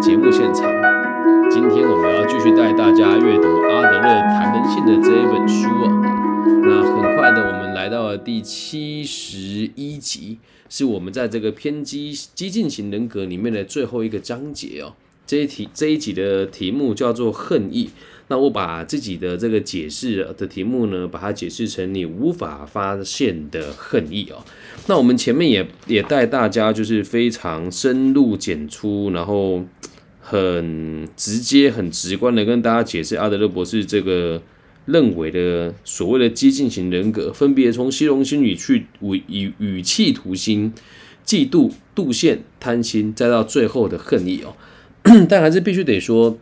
节目现场。今天我们要继续带大家阅读阿德勒谈人性的这一本书哦。那很快的，我们来到了第七十一集，是我们在这个偏激激进型人格里面的最后一个章节哦。这一题这一集的题目叫做恨意。那我把自己的这个解释的题目呢，把它解释成你无法发现的恨意哦。那我们前面也也带大家就是非常深入简出，然后很直接、很直观的跟大家解释阿德勒博士这个认为的所谓的激进型人格，分别从虚荣心语去以语气图心、嫉妒、妒羡、贪心，再到最后的恨意哦。但还是必须得说。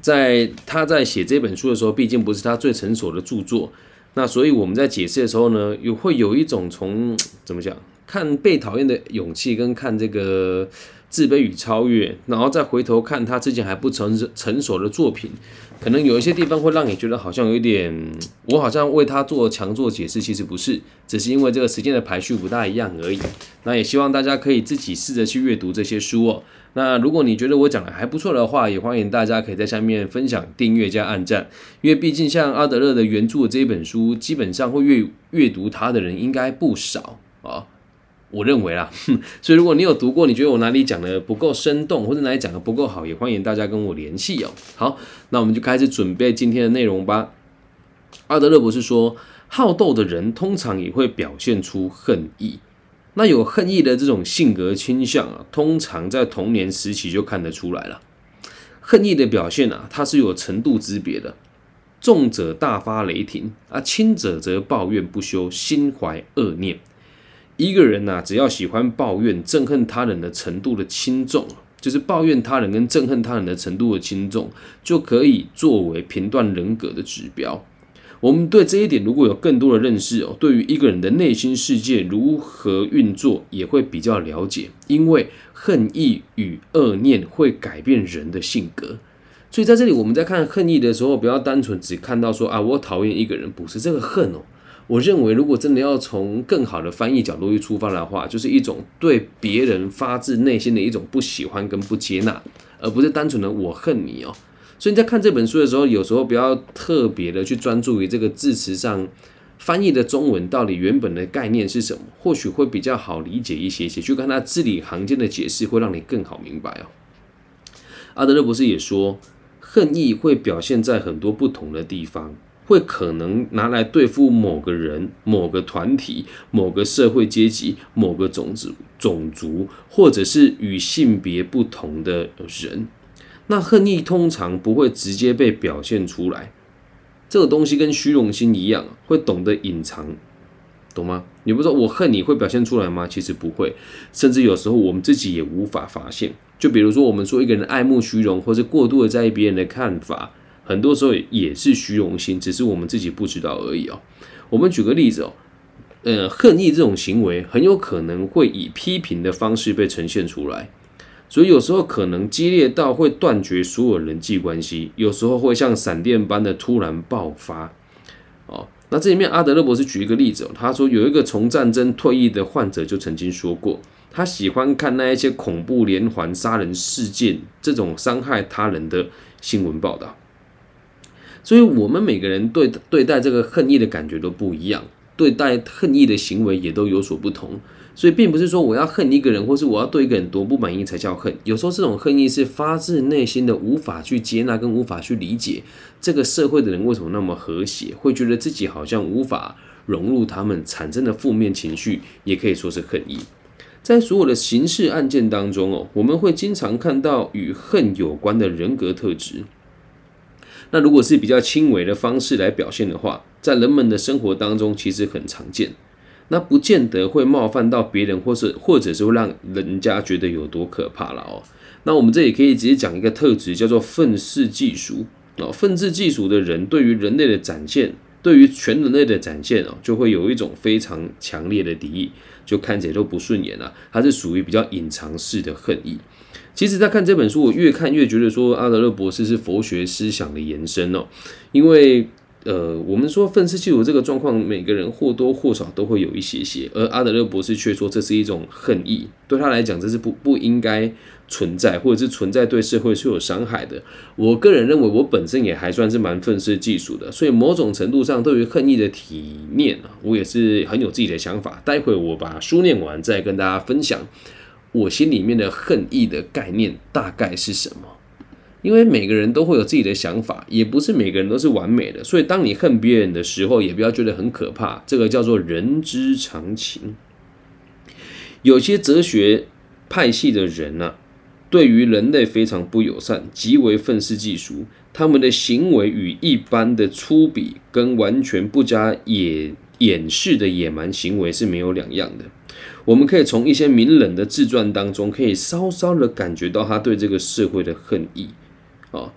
在他在写这本书的时候，毕竟不是他最成熟的著作，那所以我们在解释的时候呢，又会有一种从怎么讲，看被讨厌的勇气，跟看这个自卑与超越，然后再回头看他之前还不成成熟的作品。可能有一些地方会让你觉得好像有一点，我好像为他做强做解释，其实不是，只是因为这个时间的排序不大一样而已。那也希望大家可以自己试着去阅读这些书哦。那如果你觉得我讲的还不错的话，也欢迎大家可以在下面分享、订阅加按赞，因为毕竟像阿德勒的原著这一本书，基本上会阅阅读它的人应该不少啊。我认为啦，所以如果你有读过，你觉得我哪里讲的不够生动，或者哪里讲的不够好，也欢迎大家跟我联系哦。好，那我们就开始准备今天的内容吧。阿德勒博士说，好斗的人通常也会表现出恨意。那有恨意的这种性格倾向啊，通常在童年时期就看得出来了。恨意的表现啊，它是有程度之别的，重者大发雷霆啊，轻者则抱怨不休，心怀恶念。一个人呐，只要喜欢抱怨、憎恨他人的程度的轻重，就是抱怨他人跟憎恨他人的程度的轻重，就可以作为评断人格的指标。我们对这一点如果有更多的认识哦，对于一个人的内心世界如何运作，也会比较了解。因为恨意与恶念会改变人的性格，所以在这里我们在看恨意的时候，不要单纯只看到说啊，我讨厌一个人，不是这个恨哦。我认为，如果真的要从更好的翻译角度去出发的话，就是一种对别人发自内心的一种不喜欢跟不接纳，而不是单纯的我恨你哦。所以你在看这本书的时候，有时候不要特别的去专注于这个字词上翻译的中文到底原本的概念是什么，或许会比较好理解一些些。去看他字里行间的解释，会让你更好明白哦。阿德勒博士也说，恨意会表现在很多不同的地方。会可能拿来对付某个人、某个团体、某个社会阶级、某个种族、种族，或者是与性别不同的人。那恨意通常不会直接被表现出来，这个东西跟虚荣心一样，会懂得隐藏，懂吗？你不说我恨你会表现出来吗？其实不会，甚至有时候我们自己也无法发现。就比如说，我们说一个人爱慕虚荣，或是过度的在意别人的看法。很多时候也是虚荣心，只是我们自己不知道而已哦。我们举个例子哦，呃，恨意这种行为很有可能会以批评的方式被呈现出来，所以有时候可能激烈到会断绝所有人际关系，有时候会像闪电般的突然爆发。哦，那这里面阿德勒博士举一个例子哦，他说有一个从战争退役的患者就曾经说过，他喜欢看那一些恐怖连环杀人事件这种伤害他人的新闻报道。所以，我们每个人对对待这个恨意的感觉都不一样，对待恨意的行为也都有所不同。所以，并不是说我要恨一个人，或是我要对一个人多不满意才叫恨。有时候，这种恨意是发自内心的，无法去接纳跟无法去理解这个社会的人为什么那么和谐，会觉得自己好像无法融入他们，产生的负面情绪，也可以说是恨意。在所有的刑事案件当中哦，我们会经常看到与恨有关的人格特质。那如果是比较轻微的方式来表现的话，在人们的生活当中其实很常见，那不见得会冒犯到别人，或是或者是会让人家觉得有多可怕了哦。那我们这里可以直接讲一个特质，叫做愤世嫉俗哦。愤世嫉俗的人对于人类的展现，对于全人类的展现哦，就会有一种非常强烈的敌意，就看起来都不顺眼了。它是属于比较隐藏式的恨意。其实，在看这本书，我越看越觉得说阿德勒博士是佛学思想的延伸哦。因为呃，我们说愤世嫉俗这个状况，每个人或多或少都会有一些些，而阿德勒博士却说这是一种恨意，对他来讲这是不不应该存在，或者是存在对社会是有伤害的。我个人认为，我本身也还算是蛮愤世嫉俗的，所以某种程度上对于恨意的体念啊，我也是很有自己的想法。待会我把书念完，再跟大家分享我心里面的恨意的概念大概是什么。因为每个人都会有自己的想法，也不是每个人都是完美的，所以当你恨别人的时候，也不要觉得很可怕。这个叫做人之常情。有些哲学派系的人呢，对于人类非常不友善，极为愤世嫉俗，他们的行为与一般的粗鄙跟完全不加掩掩饰的野蛮行为是没有两样的。我们可以从一些名人的自传当中，可以稍稍的感觉到他对这个社会的恨意。啊，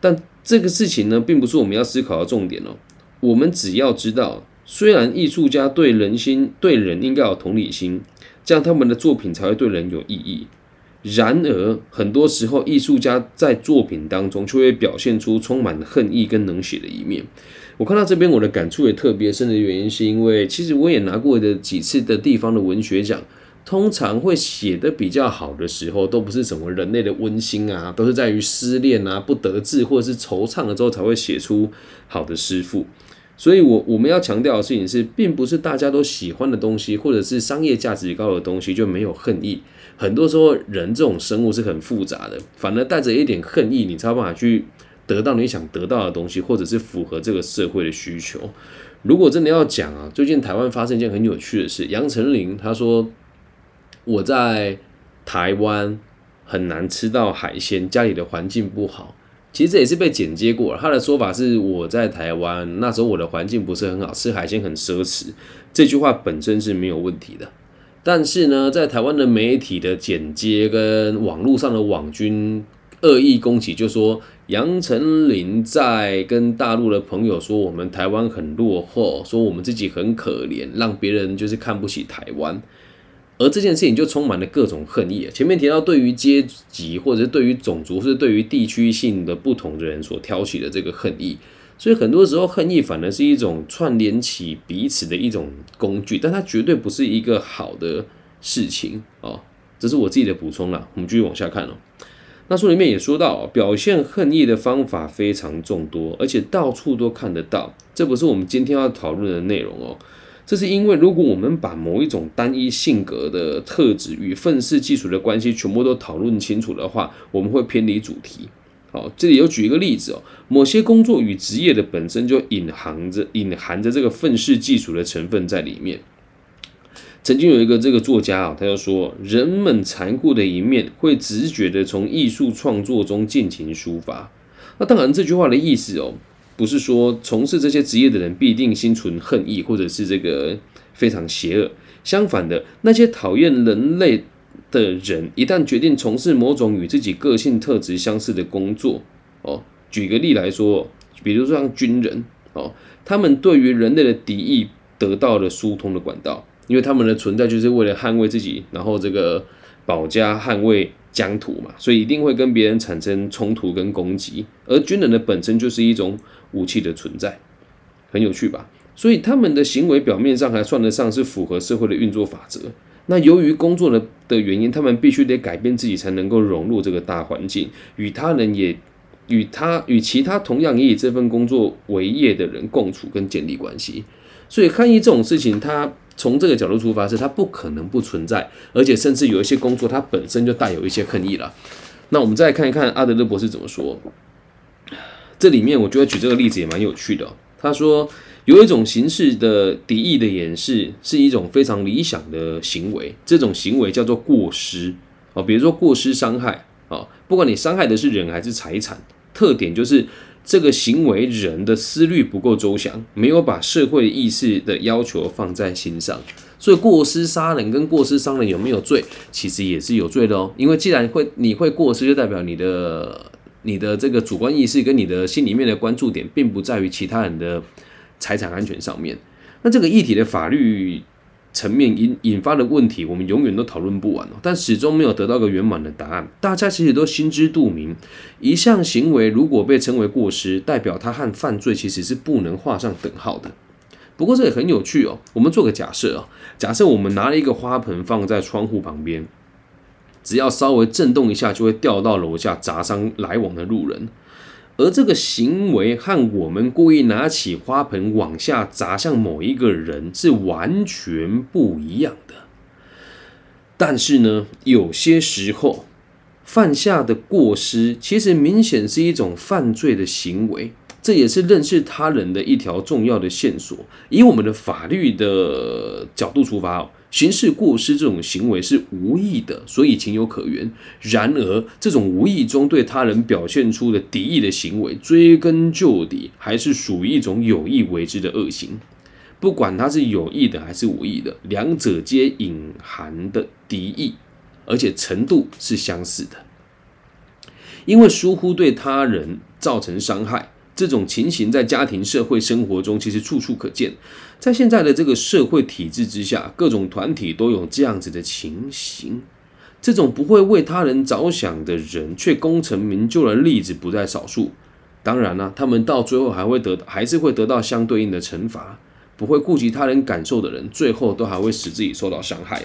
但这个事情呢，并不是我们要思考的重点哦。我们只要知道，虽然艺术家对人心、对人应该有同理心，这样他们的作品才会对人有意义。然而，很多时候，艺术家在作品当中却会表现出充满恨意跟冷血的一面。我看到这边，我的感触也特别深的原因，是因为其实我也拿过的几次的地方的文学奖。通常会写的比较好的时候，都不是什么人类的温馨啊，都是在于失恋啊、不得志或者是惆怅了之后才会写出好的诗赋。所以，我我们要强调的事情是，并不是大家都喜欢的东西，或者是商业价值高的东西就没有恨意。很多时候，人这种生物是很复杂的，反而带着一点恨意，你才有办法去得到你想得到的东西，或者是符合这个社会的需求。如果真的要讲啊，最近台湾发生一件很有趣的事，杨丞琳他说。我在台湾很难吃到海鲜，家里的环境不好。其实这也是被剪接过了。他的说法是我在台湾那时候我的环境不是很好，吃海鲜很奢侈。这句话本身是没有问题的。但是呢，在台湾的媒体的剪接跟网络上的网军恶意攻击，就说杨丞琳在跟大陆的朋友说我们台湾很落后，说我们自己很可怜，让别人就是看不起台湾。而这件事情就充满了各种恨意。前面提到，对于阶级，或者是对于种族，是对于地区性的不同的人所挑起的这个恨意，所以很多时候恨意反而是一种串联起彼此的一种工具，但它绝对不是一个好的事情哦。这是我自己的补充了。我们继续往下看哦。那书里面也说到，表现恨意的方法非常众多，而且到处都看得到。这不是我们今天要讨论的内容哦。这是因为，如果我们把某一种单一性格的特质与愤世嫉俗的关系全部都讨论清楚的话，我们会偏离主题。好，这里有举一个例子哦，某些工作与职业的本身就隐含着隐含着这个愤世嫉俗的成分在里面。曾经有一个这个作家啊，他就说，人们残酷的一面会直觉的从艺术创作中尽情抒发。那当然，这句话的意思哦。不是说从事这些职业的人必定心存恨意，或者是这个非常邪恶。相反的，那些讨厌人类的人，一旦决定从事某种与自己个性特质相似的工作，哦，举个例来说，比如说像军人，哦，他们对于人类的敌意得到了疏通的管道，因为他们的存在就是为了捍卫自己，然后这个保家捍卫。疆土嘛，所以一定会跟别人产生冲突跟攻击，而军人的本身就是一种武器的存在，很有趣吧？所以他们的行为表面上还算得上是符合社会的运作法则。那由于工作的的原因，他们必须得改变自己才能够融入这个大环境，与他人也与他与其他同样也以这份工作为业的人共处跟建立关系。所以看意这种事情，他。从这个角度出发，是它不可能不存在，而且甚至有一些工作，它本身就带有一些恨意了。那我们再看一看阿德勒博士怎么说。这里面我觉得举这个例子也蛮有趣的。他说，有一种形式的敌意的掩饰，是一种非常理想的行为，这种行为叫做过失哦，比如说过失伤害啊，不管你伤害的是人还是财产，特点就是。这个行为人的思虑不够周详，没有把社会意识的要求放在心上，所以过失杀人跟过失伤人有没有罪，其实也是有罪的哦。因为既然会你会过失，就代表你的你的这个主观意识跟你的心里面的关注点，并不在于其他人的财产安全上面。那这个议题的法律层面引引发的问题，我们永远都讨论不完哦。但始终没有得到个圆满的答案。大家其实都心知肚明，一项行为如果被称为过失，代表它和犯罪其实是不能画上等号的。不过这也很有趣哦。我们做个假设啊，假设我们拿了一个花盆放在窗户旁边，只要稍微震动一下，就会掉到楼下砸伤来往的路人。而这个行为和我们故意拿起花盆往下砸向某一个人是完全不一样的。但是呢，有些时候犯下的过失，其实明显是一种犯罪的行为。这也是认识他人的一条重要的线索。以我们的法律的角度出发，刑事过失这种行为是无意的，所以情有可原。然而，这种无意中对他人表现出的敌意的行为，追根究底还是属于一种有意为之的恶行。不管他是有意的还是无意的，两者皆隐含的敌意，而且程度是相似的。因为疏忽对他人造成伤害。这种情形在家庭、社会生活中其实处处可见。在现在的这个社会体制之下，各种团体都有这样子的情形。这种不会为他人着想的人，却功成名就的例子不在少数。当然了，他们到最后还会得，还是会得到相对应的惩罚。不会顾及他人感受的人，最后都还会使自己受到伤害。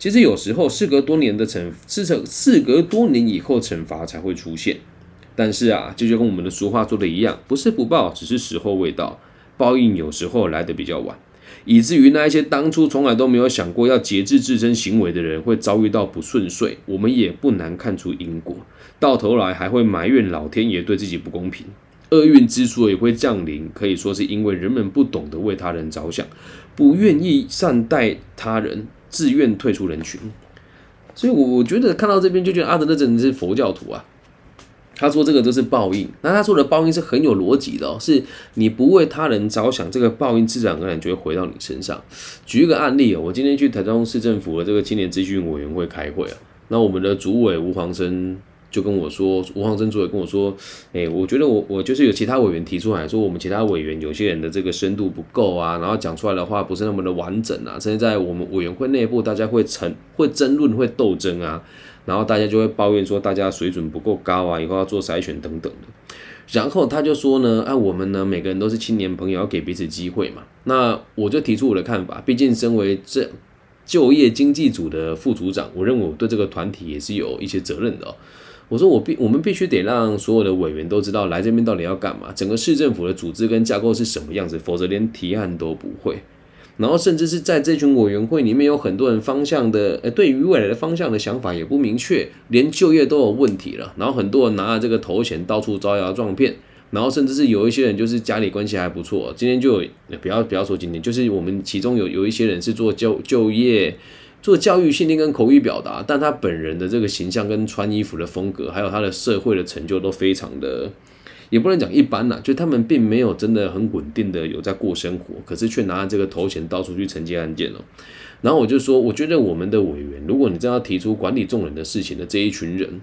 其实有时候，事隔多年的惩，事成事隔多年以后，惩罚才会出现。但是啊，这就跟我们的俗话说的一样，不是不报，只是时候未到。报应有时候来的比较晚，以至于那一些当初从来都没有想过要节制自身行为的人，会遭遇到不顺遂。我们也不难看出因果，到头来还会埋怨老天爷对自己不公平。厄运之所以会降临，可以说是因为人们不懂得为他人着想，不愿意善待他人，自愿退出人群。所以，我我觉得看到这边就觉得阿德勒真的是佛教徒啊。他说这个都是报应，那他说的报应是很有逻辑的哦，是你不为他人着想，这个报应自然而然就会回到你身上。举一个案例哦，我今天去台中市政府的这个青年咨询委员会开会啊，那我们的主委吴黄生就跟我说，吴黄珍主委跟我说，哎，我觉得我我就是有其他委员提出来说，我们其他委员有些人的这个深度不够啊，然后讲出来的话不是那么的完整啊，甚至在我们委员会内部，大家会争、会争论、会斗争啊。然后大家就会抱怨说，大家水准不够高啊，以后要做筛选等等的。然后他就说呢，啊，我们呢每个人都是青年朋友，要给彼此机会嘛。那我就提出我的看法，毕竟身为这就业经济组的副组长，我认为我对这个团体也是有一些责任的。我说我必我们必须得让所有的委员都知道来这边到底要干嘛，整个市政府的组织跟架构是什么样子，否则连提案都不会。然后甚至是在这群委员会里面，有很多人方向的，呃，对于未来的方向的想法也不明确，连就业都有问题了。然后很多人拿着这个头衔到处招摇撞骗，然后甚至是有一些人就是家里关系还不错。今天就不要不要说今天，就是我们其中有有一些人是做就就业、做教育训练跟口语表达，但他本人的这个形象跟穿衣服的风格，还有他的社会的成就都非常的。也不能讲一般啦，就他们并没有真的很稳定的有在过生活，可是却拿着这个头衔到处去承接案件了。然后我就说，我觉得我们的委员，如果你真要提出管理众人的事情的这一群人，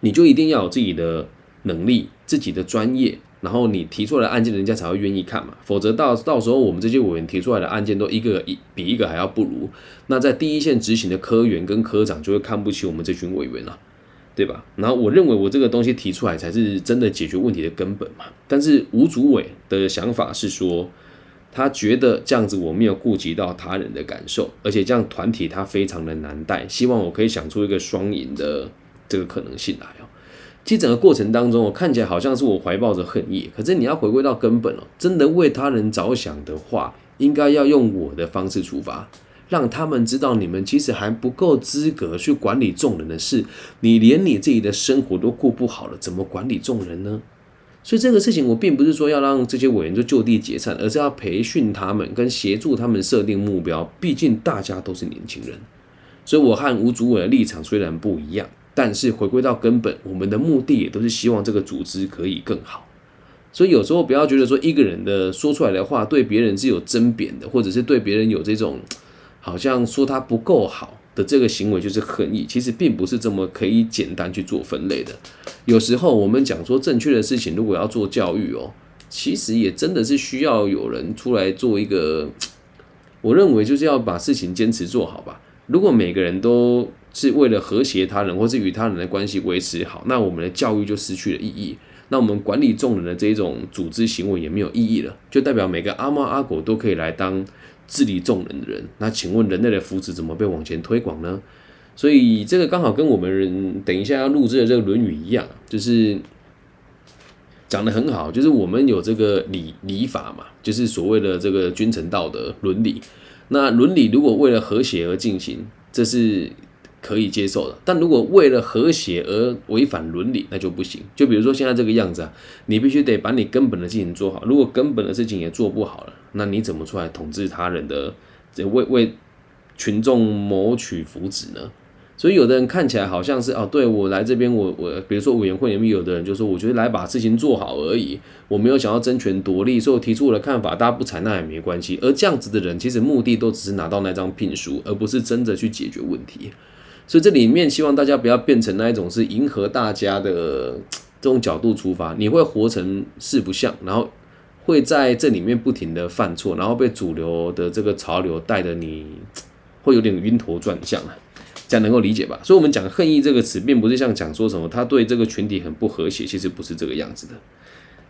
你就一定要有自己的能力、自己的专业，然后你提出来的案件，人家才会愿意看嘛。否则到到时候我们这些委员提出来的案件都一个一比一个还要不如，那在第一线执行的科员跟科长就会看不起我们这群委员了。对吧？然后我认为我这个东西提出来才是真的解决问题的根本嘛。但是吴主委的想法是说，他觉得这样子我没有顾及到他人的感受，而且这样团体他非常的难带。希望我可以想出一个双赢的这个可能性来。其实整个过程当中，我看起来好像是我怀抱着恨意，可是你要回归到根本哦，真的为他人着想的话，应该要用我的方式出发。让他们知道，你们其实还不够资格去管理众人的事。你连你自己的生活都过不好了，怎么管理众人呢？所以这个事情，我并不是说要让这些委员就就地解散，而是要培训他们，跟协助他们设定目标。毕竟大家都是年轻人，所以我和吴主委的立场虽然不一样，但是回归到根本，我们的目的也都是希望这个组织可以更好。所以有时候不要觉得说一个人的说出来的话对别人是有争辩的，或者是对别人有这种。好像说他不够好的这个行为就是恨意，其实并不是这么可以简单去做分类的。有时候我们讲说正确的事情，如果要做教育哦，其实也真的是需要有人出来做一个，我认为就是要把事情坚持做好吧。如果每个人都是为了和谐他人或是与他人的关系维持好，那我们的教育就失去了意义。那我们管理众人的这一种组织行为也没有意义了，就代表每个阿猫阿狗都可以来当治理众人的人。那请问人类的福祉怎么被往前推广呢？所以这个刚好跟我们人等一下要录制的这个《论语》一样，就是讲的很好，就是我们有这个礼礼法嘛，就是所谓的这个君臣道德伦理。那伦理如果为了和谐而进行，这是。可以接受的，但如果为了和谐而违反伦理，那就不行。就比如说现在这个样子啊，你必须得把你根本的事情做好。如果根本的事情也做不好了，那你怎么出来统治他人的，为为群众谋取福祉呢？所以有的人看起来好像是哦，对我来这边，我我比如说委员会里面有的人就说，我觉得来把事情做好而已，我没有想要争权夺利，所以我提出我的看法，大家不采纳也没关系。而这样子的人，其实目的都只是拿到那张聘书，而不是真的去解决问题。所以这里面希望大家不要变成那一种是迎合大家的这种角度出发，你会活成四不像，然后会在这里面不停的犯错，然后被主流的这个潮流带的你会有点晕头转向啊，这样能够理解吧？所以我们讲恨意这个词，并不是像讲说什么他对这个群体很不和谐，其实不是这个样子的，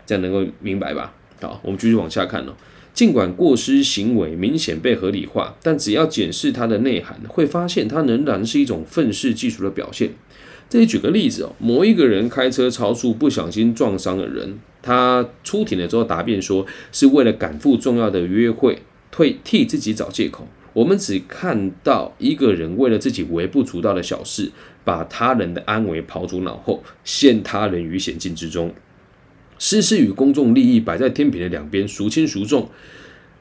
这样能够明白吧？好，我们继续往下看哦。尽管过失行为明显被合理化，但只要检视它的内涵，会发现它仍然是一种愤世嫉俗的表现。这里举个例子哦，某一个人开车超速，不小心撞伤了人，他出庭了之后答辩说是为了赶赴重要的约会，退替自己找借口。我们只看到一个人为了自己微不足道的小事，把他人的安危抛诸脑后，陷他人于险境之中。私事与公众利益摆在天平的两边，孰轻孰重，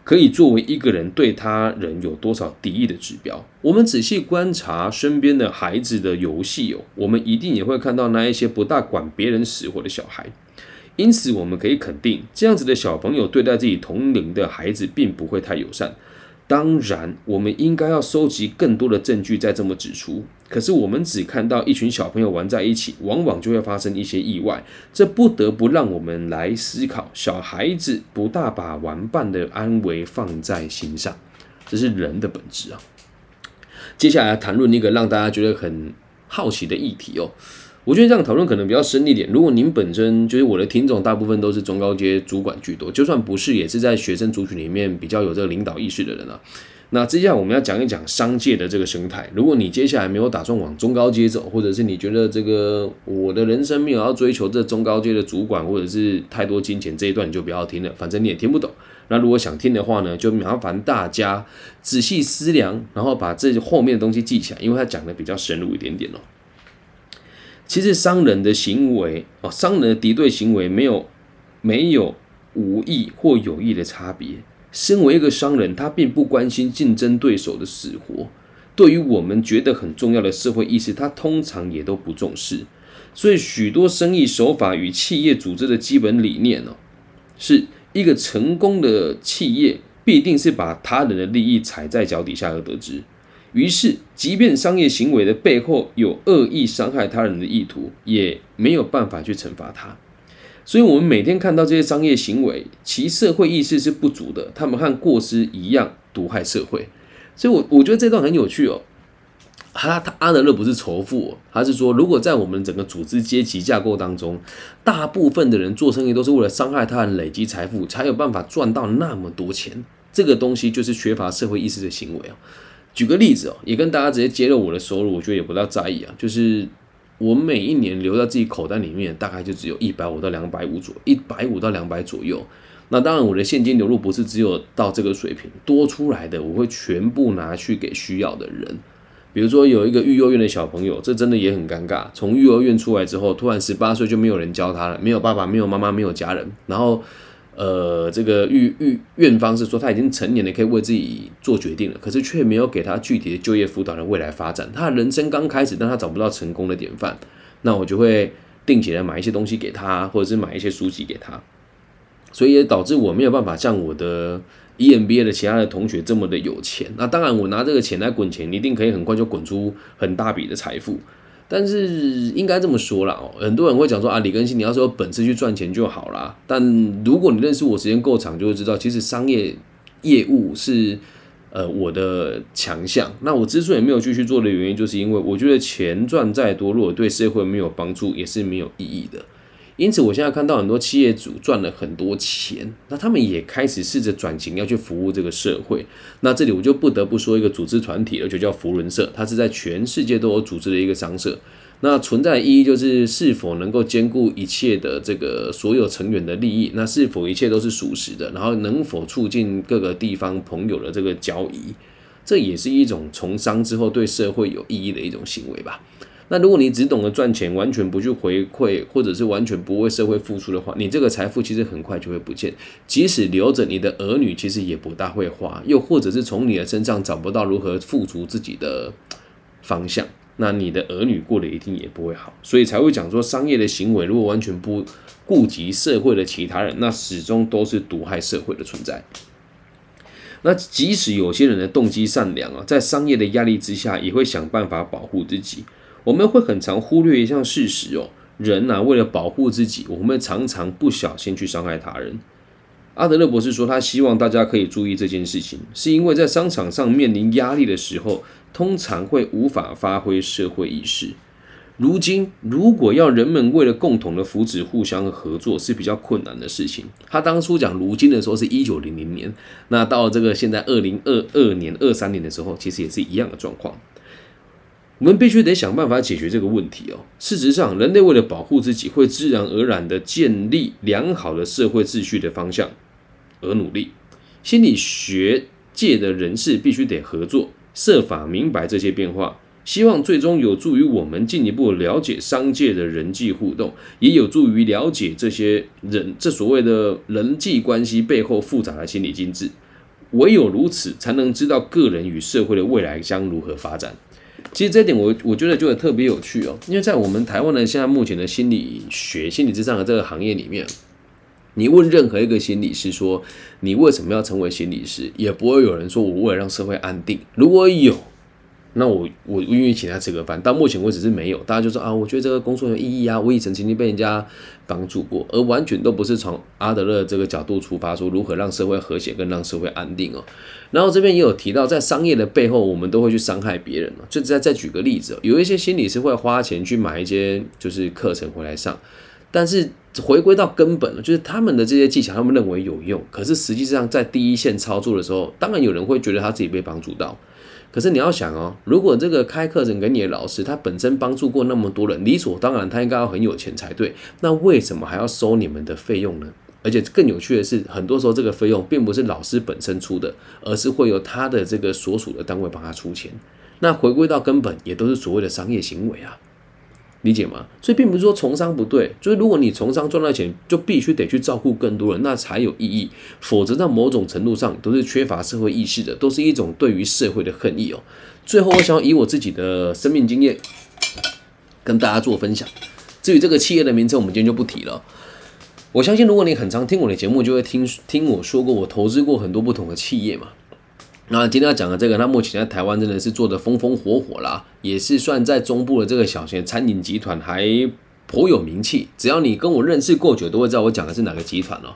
可以作为一个人对他人有多少敌意的指标。我们仔细观察身边的孩子的游戏哦，我们一定也会看到那一些不大管别人死活的小孩。因此，我们可以肯定，这样子的小朋友对待自己同龄的孩子，并不会太友善。当然，我们应该要收集更多的证据，再这么指出。可是，我们只看到一群小朋友玩在一起，往往就会发生一些意外。这不得不让我们来思考：小孩子不大把玩伴的安危放在心上，这是人的本质啊。接下来谈论一个让大家觉得很好奇的议题哦。我觉得这样讨论可能比较深一点。如果您本身就是我的听众，大部分都是中高阶主管居多，就算不是，也是在学生族群里面比较有这个领导意识的人啊。那接下来我们要讲一讲商界的这个生态。如果你接下来没有打算往中高阶走，或者是你觉得这个我的人生没有要追求这中高阶的主管，或者是太多金钱这一段，你就不要听了，反正你也听不懂。那如果想听的话呢，就麻烦大家仔细思量，然后把这后面的东西记起来，因为他讲的比较深入一点点哦。其实商人的行为哦，商人的敌对行为没有没有无意或有意的差别。身为一个商人，他并不关心竞争对手的死活。对于我们觉得很重要的社会意识，他通常也都不重视。所以，许多生意手法与企业组织的基本理念哦，是一个成功的企业必定是把他人的利益踩在脚底下而得知。于是，即便商业行为的背后有恶意伤害他人的意图，也没有办法去惩罚他。所以，我们每天看到这些商业行为，其社会意识是不足的，他们和过失一样毒害社会。所以，我我觉得这段很有趣哦。他他阿德勒不是仇富，他是说，如果在我们整个组织阶级架构当中，大部分的人做生意都是为了伤害他人、累积财富，才有办法赚到那么多钱，这个东西就是缺乏社会意识的行为啊。举个例子哦，也跟大家直接揭露我的收入，我觉得也不大在意啊。就是我每一年留在自己口袋里面，大概就只有一百五到两百五左，一百五到两百左右。那当然，我的现金流入不是只有到这个水平，多出来的我会全部拿去给需要的人。比如说有一个育幼院的小朋友，这真的也很尴尬。从育幼院出来之后，突然十八岁就没有人教他了，没有爸爸，没有妈妈，没有家人，然后。呃，这个预预院方是说他已经成年了，可以为自己做决定了，可是却没有给他具体的就业辅导的未来发展。他人生刚开始，但他找不到成功的典范，那我就会定期的买一些东西给他，或者是买一些书籍给他，所以也导致我没有办法像我的 EMBA 的其他的同学这么的有钱。那当然，我拿这个钱来滚钱，一定可以很快就滚出很大笔的财富。但是应该这么说啦，哦，很多人会讲说啊，李根新，你要是有本事去赚钱就好啦。但如果你认识我时间够长，就会知道，其实商业业务是呃我的强项。那我之所以没有继续做的原因，就是因为我觉得钱赚再多，如果对社会没有帮助，也是没有意义的。因此，我现在看到很多企业主赚了很多钱，那他们也开始试着转型，要去服务这个社会。那这里我就不得不说一个组织团体了，就叫福伦社，它是在全世界都有组织的一个商社。那存在的意义就是是否能够兼顾一切的这个所有成员的利益，那是否一切都是属实的，然后能否促进各个地方朋友的这个交易，这也是一种从商之后对社会有意义的一种行为吧。那如果你只懂得赚钱，完全不去回馈，或者是完全不为社会付出的话，你这个财富其实很快就会不见。即使留着你的儿女，其实也不大会花，又或者是从你的身上找不到如何富足自己的方向，那你的儿女过得一定也不会好。所以才会讲说，商业的行为如果完全不顾及社会的其他人，那始终都是毒害社会的存在。那即使有些人的动机善良啊，在商业的压力之下，也会想办法保护自己。我们会很常忽略一项事实哦，人呐，为了保护自己，我们常常不小心去伤害他人。阿德勒博士说，他希望大家可以注意这件事情，是因为在商场上面临压力的时候，通常会无法发挥社会意识。如今，如果要人们为了共同的福祉互相合作，是比较困难的事情。他当初讲如今的时候是一九零零年，那到这个现在二零二二年、二三年的时候，其实也是一样的状况。我们必须得想办法解决这个问题哦。事实上，人类为了保护自己，会自然而然地建立良好的社会秩序的方向而努力。心理学界的人士必须得合作，设法明白这些变化，希望最终有助于我们进一步了解商界的人际互动，也有助于了解这些人这所谓的人际关系背后复杂的心理机制。唯有如此，才能知道个人与社会的未来将如何发展。其实这点我我觉得就特别有趣哦，因为在我们台湾的现在目前的心理学、心理智商的这个行业里面，你问任何一个心理师说你为什么要成为心理师，也不会有人说我为了让社会安定。如果有，那我我愿意请他吃个饭，到目前为止是没有。大家就说啊，我觉得这个工作有意义啊，我以前曾经被人家帮助过，而完全都不是从阿德勒这个角度出发，说如何让社会和谐跟让社会安定哦。然后这边也有提到，在商业的背后，我们都会去伤害别人就再再举个例子，有一些心理师会花钱去买一些就是课程回来上，但是回归到根本，就是他们的这些技巧，他们认为有用，可是实际上在第一线操作的时候，当然有人会觉得他自己被帮助到。可是你要想哦，如果这个开课程给你的老师，他本身帮助过那么多人，理所当然他应该要很有钱才对。那为什么还要收你们的费用呢？而且更有趣的是，很多时候这个费用并不是老师本身出的，而是会由他的这个所属的单位帮他出钱。那回归到根本，也都是所谓的商业行为啊。理解吗？所以并不是说从商不对，就是如果你从商赚到钱，就必须得去照顾更多人，那才有意义。否则在某种程度上都是缺乏社会意识的，都是一种对于社会的恨意哦。最后，我想以我自己的生命经验跟大家做分享。至于这个企业的名称，我们今天就不提了。我相信，如果你很常听我的节目，就会听听我说过，我投资过很多不同的企业嘛。那今天要讲的这个，那目前在台湾真的是做的风风火火啦，也是算在中部的这个小型餐饮集团还颇有名气。只要你跟我认识过久，都会知道我讲的是哪个集团哦。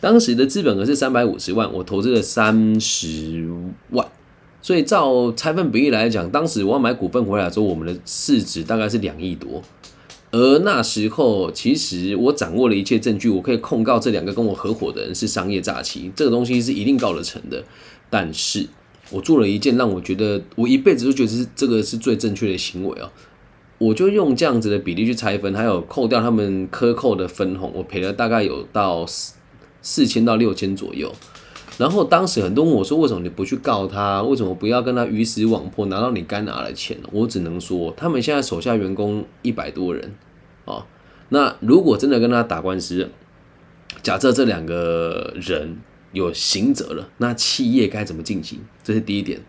当时的资本额是三百五十万，我投资了三十万，所以照拆分比例来讲，当时我要买股份回来之后，我们的市值大概是两亿多。而那时候，其实我掌握了一切证据，我可以控告这两个跟我合伙的人是商业诈欺，这个东西是一定告得成的。但是我做了一件让我觉得我一辈子都觉得是这个是最正确的行为啊！我就用这样子的比例去拆分，还有扣掉他们克扣的分红，我赔了大概有到四四千到六千左右。然后当时很多问我说：“为什么你不去告他？为什么不要跟他鱼死网破，拿到你该拿的钱？”我只能说，他们现在手下员工一百多人啊。那如果真的跟他打官司，假设这两个人有刑责了，那企业该怎么进行？这是第一点。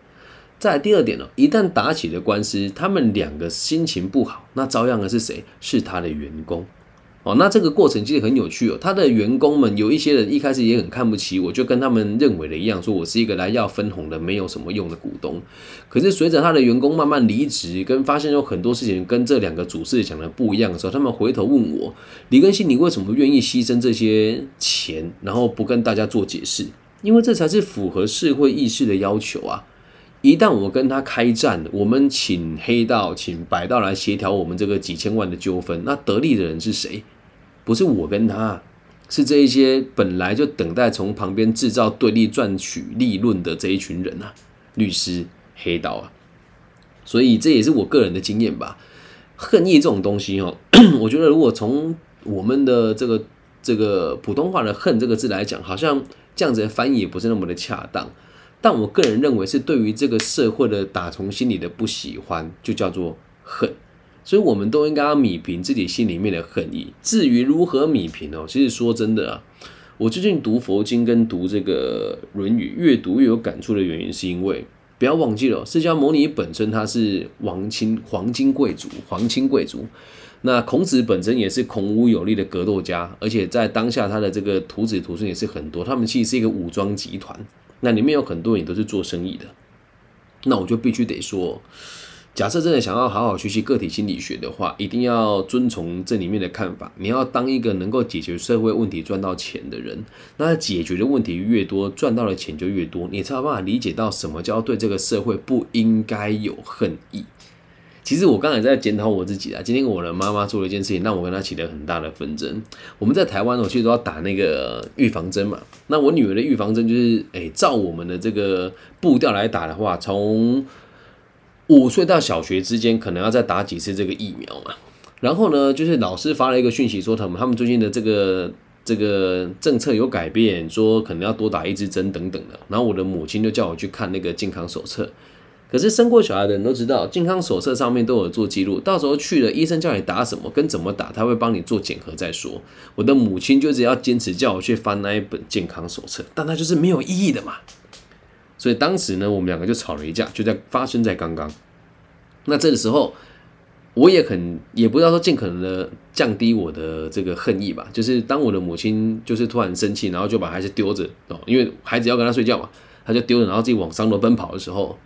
再第二点呢，一旦打起了官司，他们两个心情不好，那遭殃的是谁？是他的员工。哦，那这个过程其实很有趣哦。他的员工们有一些人一开始也很看不起我，就跟他们认为的一样，说我是一个来要分红的，没有什么用的股东。可是随着他的员工慢慢离职，跟发现有很多事情跟这两个主事讲的不一样的时候，他们回头问我：李根新，你为什么愿意牺牲这些钱，然后不跟大家做解释？因为这才是符合社会意识的要求啊。一旦我跟他开战，我们请黑道、请白道来协调我们这个几千万的纠纷，那得利的人是谁？不是我跟他，是这一些本来就等待从旁边制造对立、赚取利润的这一群人啊，律师、黑道啊。所以这也是我个人的经验吧。恨意这种东西哦，我觉得如果从我们的这个这个普通话的“恨”这个字来讲，好像这样子的翻译也不是那么的恰当。但我个人认为，是对于这个社会的打从心里的不喜欢，就叫做恨。所以，我们都应该要米平自己心里面的恨意。至于如何米平哦，其实说真的啊，我最近读佛经跟读这个《论语》，越读越有感触的原因，是因为不要忘记了，释迦牟尼本身他是王亲黄金贵族，皇亲贵族。那孔子本身也是孔武有力的格斗家，而且在当下他的这个徒子徒孙也是很多，他们其实是一个武装集团。那里面有很多人都是做生意的，那我就必须得说，假设真的想要好好学习个体心理学的话，一定要遵从这里面的看法。你要当一个能够解决社会问题、赚到钱的人，那解决的问题越多，赚到的钱就越多，你才有办法理解到什么叫对这个社会不应该有恨意。其实我刚才在检讨我自己啊。今天我的妈妈做了一件事情，让我跟她起了很大的纷争。我们在台湾，我其实要打那个预防针嘛。那我女儿的预防针就是，哎，照我们的这个步调来打的话，从五岁到小学之间，可能要再打几次这个疫苗嘛。然后呢，就是老师发了一个讯息说，他们他们最近的这个这个政策有改变，说可能要多打一支针等等的。然后我的母亲就叫我去看那个健康手册。可是生过小孩的人都知道，健康手册上面都有做记录，到时候去了，医生叫你打什么跟怎么打，他会帮你做检核再说。我的母亲就是要坚持叫我去翻那一本健康手册，但它就是没有意义的嘛。所以当时呢，我们两个就吵了一架，就在发生在刚刚。那这个时候，我也很也不知道说尽可能的降低我的这个恨意吧，就是当我的母亲就是突然生气，然后就把孩子丢着哦，因为孩子要跟他睡觉嘛，他就丢着，然后自己往三楼奔跑的时候。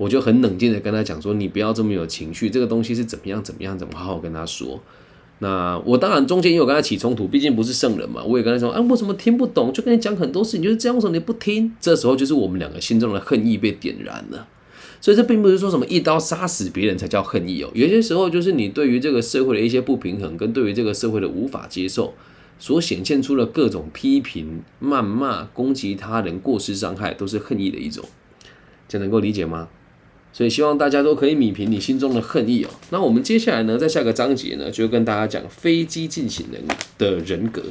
我就很冷静的跟他讲说，你不要这么有情绪，这个东西是怎么样怎么样，怎么好好跟他说。那我当然中间也有跟他起冲突，毕竟不是圣人嘛。我也跟他说，啊，为什么听不懂？就跟你讲很多事情就是这样，为什么你不听？这时候就是我们两个心中的恨意被点燃了。所以这并不是说什么一刀杀死别人才叫恨意哦，有些时候就是你对于这个社会的一些不平衡，跟对于这个社会的无法接受，所显现出的各种批评、谩骂、攻击他人、过失伤害，都是恨意的一种。这能够理解吗？所以希望大家都可以米平你心中的恨意哦。那我们接下来呢，在下个章节呢，就跟大家讲非激进型人的人格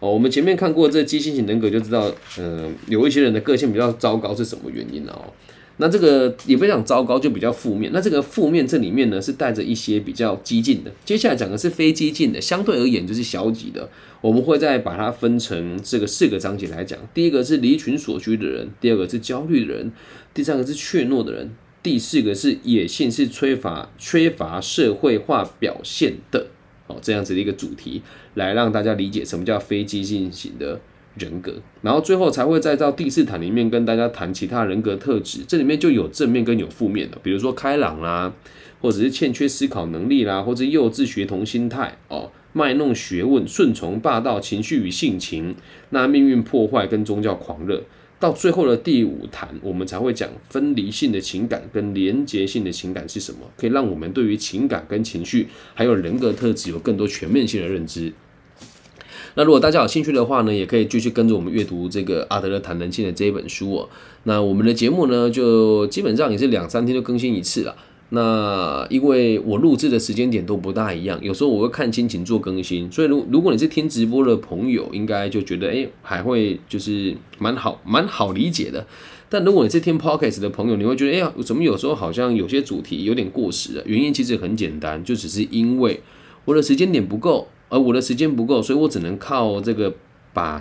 哦。我们前面看过这激进型人格，就知道，嗯，有一些人的个性比较糟糕是什么原因呢？哦，那这个也不讲糟糕，就比较负面。那这个负面这里面呢，是带着一些比较激进的。接下来讲的是非激进的，相对而言就是消极的。我们会再把它分成这个四个章节来讲。第一个是离群所居的人，第二个是焦虑的人，第三个是怯懦的人。第四个是野性，是缺乏缺乏社会化表现的哦，这样子的一个主题，来让大家理解什么叫非激进型的人格，然后最后才会再到第四谈里面跟大家谈其他人格特质，这里面就有正面跟有负面的，比如说开朗啦，或者是欠缺思考能力啦，或者幼稚学童心态哦，卖弄学问、顺从、霸道、情绪与性情，那命运破坏跟宗教狂热。到最后的第五谈，我们才会讲分离性的情感跟连结性的情感是什么，可以让我们对于情感跟情绪还有人格特质有更多全面性的认知。那如果大家有兴趣的话呢，也可以继续跟着我们阅读这个阿德勒谈人性的这一本书哦。那我们的节目呢，就基本上也是两三天就更新一次了。那因为我录制的时间点都不大一样，有时候我会看心情做更新，所以如如果你是听直播的朋友，应该就觉得哎还会就是蛮好蛮好理解的。但如果你是听 podcast 的朋友，你会觉得哎呀，怎么有时候好像有些主题有点过时了？原因其实很简单，就只是因为我的时间点不够，而我的时间不够，所以我只能靠这个把。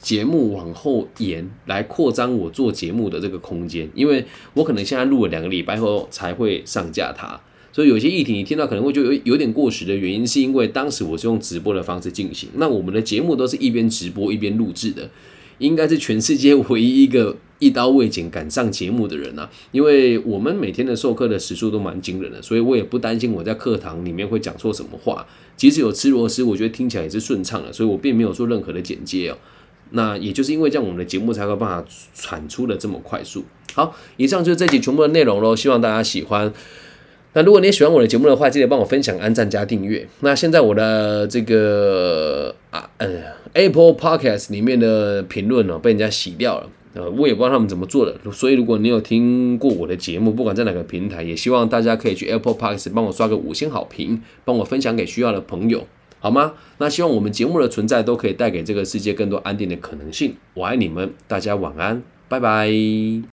节目往后延来扩张我做节目的这个空间，因为我可能现在录了两个礼拜后才会上架它，所以有些议题你听到可能会就有有点过时的原因，是因为当时我是用直播的方式进行。那我们的节目都是一边直播一边录制的，应该是全世界唯一一个一刀未剪赶上节目的人啊！因为我们每天的授课的时数都蛮惊人的，所以我也不担心我在课堂里面会讲错什么话。即使有吃螺丝，我觉得听起来也是顺畅的，所以我并没有做任何的剪接哦。那也就是因为这样，我们的节目才会办法产出的这么快速。好，以上就是这集全部的内容喽，希望大家喜欢。那如果你也喜欢我的节目的话，记得帮我分享、按赞加订阅。那现在我的这个啊呃 Apple Podcast 里面的评论呢，被人家洗掉了。呃，我也不知道他们怎么做的。所以如果你有听过我的节目，不管在哪个平台，也希望大家可以去 Apple Podcast 帮我刷个五星好评，帮我分享给需要的朋友，好吗？那希望我们节目的存在都可以带给这个世界更多安定的可能性。我爱你们，大家晚安，拜拜。